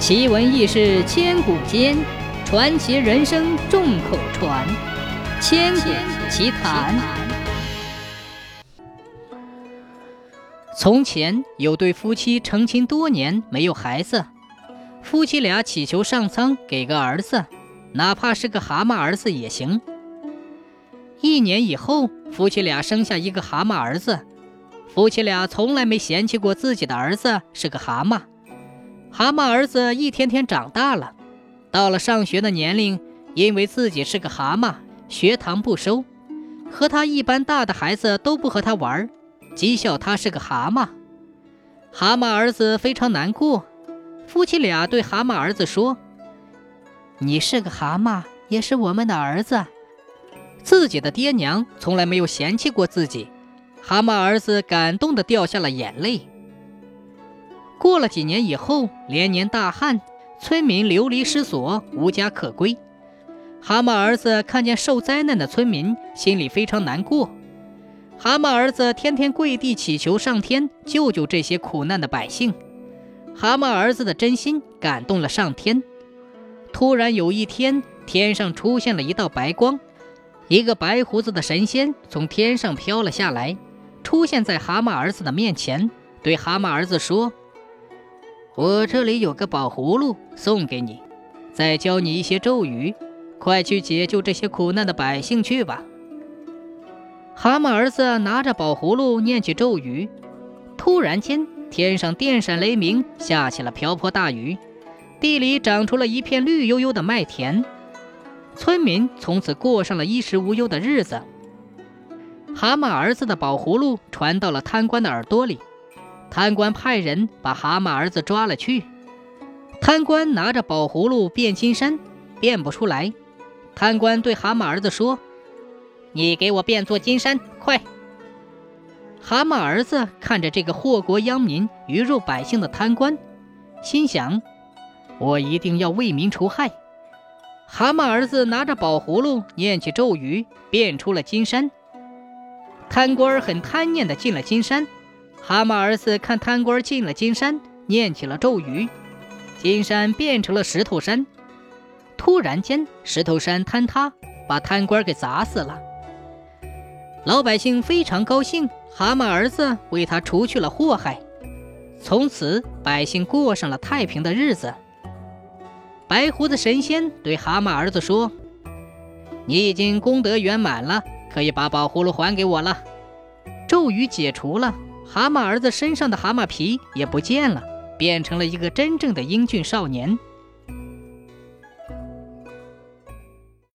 奇闻异事千古间，传奇人生众口传。千古奇谈。从前有对夫妻成亲多年没有孩子，夫妻俩祈求上苍给个儿子，哪怕是个蛤蟆儿子也行。一年以后，夫妻俩生下一个蛤蟆儿子。夫妻俩从来没嫌弃过自己的儿子是个蛤蟆。蛤蟆儿子一天天长大了，到了上学的年龄，因为自己是个蛤蟆，学堂不收，和他一般大的孩子都不和他玩，讥笑他是个蛤蟆。蛤蟆儿子非常难过，夫妻俩对蛤蟆儿子说：“你是个蛤蟆，也是我们的儿子。”自己的爹娘从来没有嫌弃过自己，蛤蟆儿子感动的掉下了眼泪。过了几年以后，连年大旱，村民流离失所，无家可归。蛤蟆儿子看见受灾难的村民，心里非常难过。蛤蟆儿子天天跪地祈求上天救救这些苦难的百姓。蛤蟆儿子的真心感动了上天。突然有一天，天上出现了一道白光，一个白胡子的神仙从天上飘了下来，出现在蛤蟆儿子的面前，对蛤蟆儿子说。我这里有个宝葫芦送给你，再教你一些咒语，快去解救这些苦难的百姓去吧。蛤蟆儿子拿着宝葫芦念起咒语，突然间天上电闪雷鸣，下起了瓢泼大雨，地里长出了一片绿油油的麦田，村民从此过上了衣食无忧的日子。蛤蟆儿子的宝葫芦传到了贪官的耳朵里。贪官派人把蛤蟆儿子抓了去。贪官拿着宝葫芦变金山，变不出来。贪官对蛤蟆儿子说：“你给我变座金山，快！”蛤蟆儿子看着这个祸国殃民、鱼肉百姓的贪官，心想：“我一定要为民除害。”蛤蟆儿子拿着宝葫芦念起咒语，变出了金山。贪官很贪念的进了金山。蛤蟆儿子看贪官进了金山，念起了咒语，金山变成了石头山。突然间，石头山坍塌，把贪官给砸死了。老百姓非常高兴，蛤蟆儿子为他除去了祸害。从此，百姓过上了太平的日子。白胡子神仙对蛤蟆儿子说：“你已经功德圆满了，可以把宝葫芦还给我了。”咒语解除了。蛤蟆儿子身上的蛤蟆皮也不见了，变成了一个真正的英俊少年。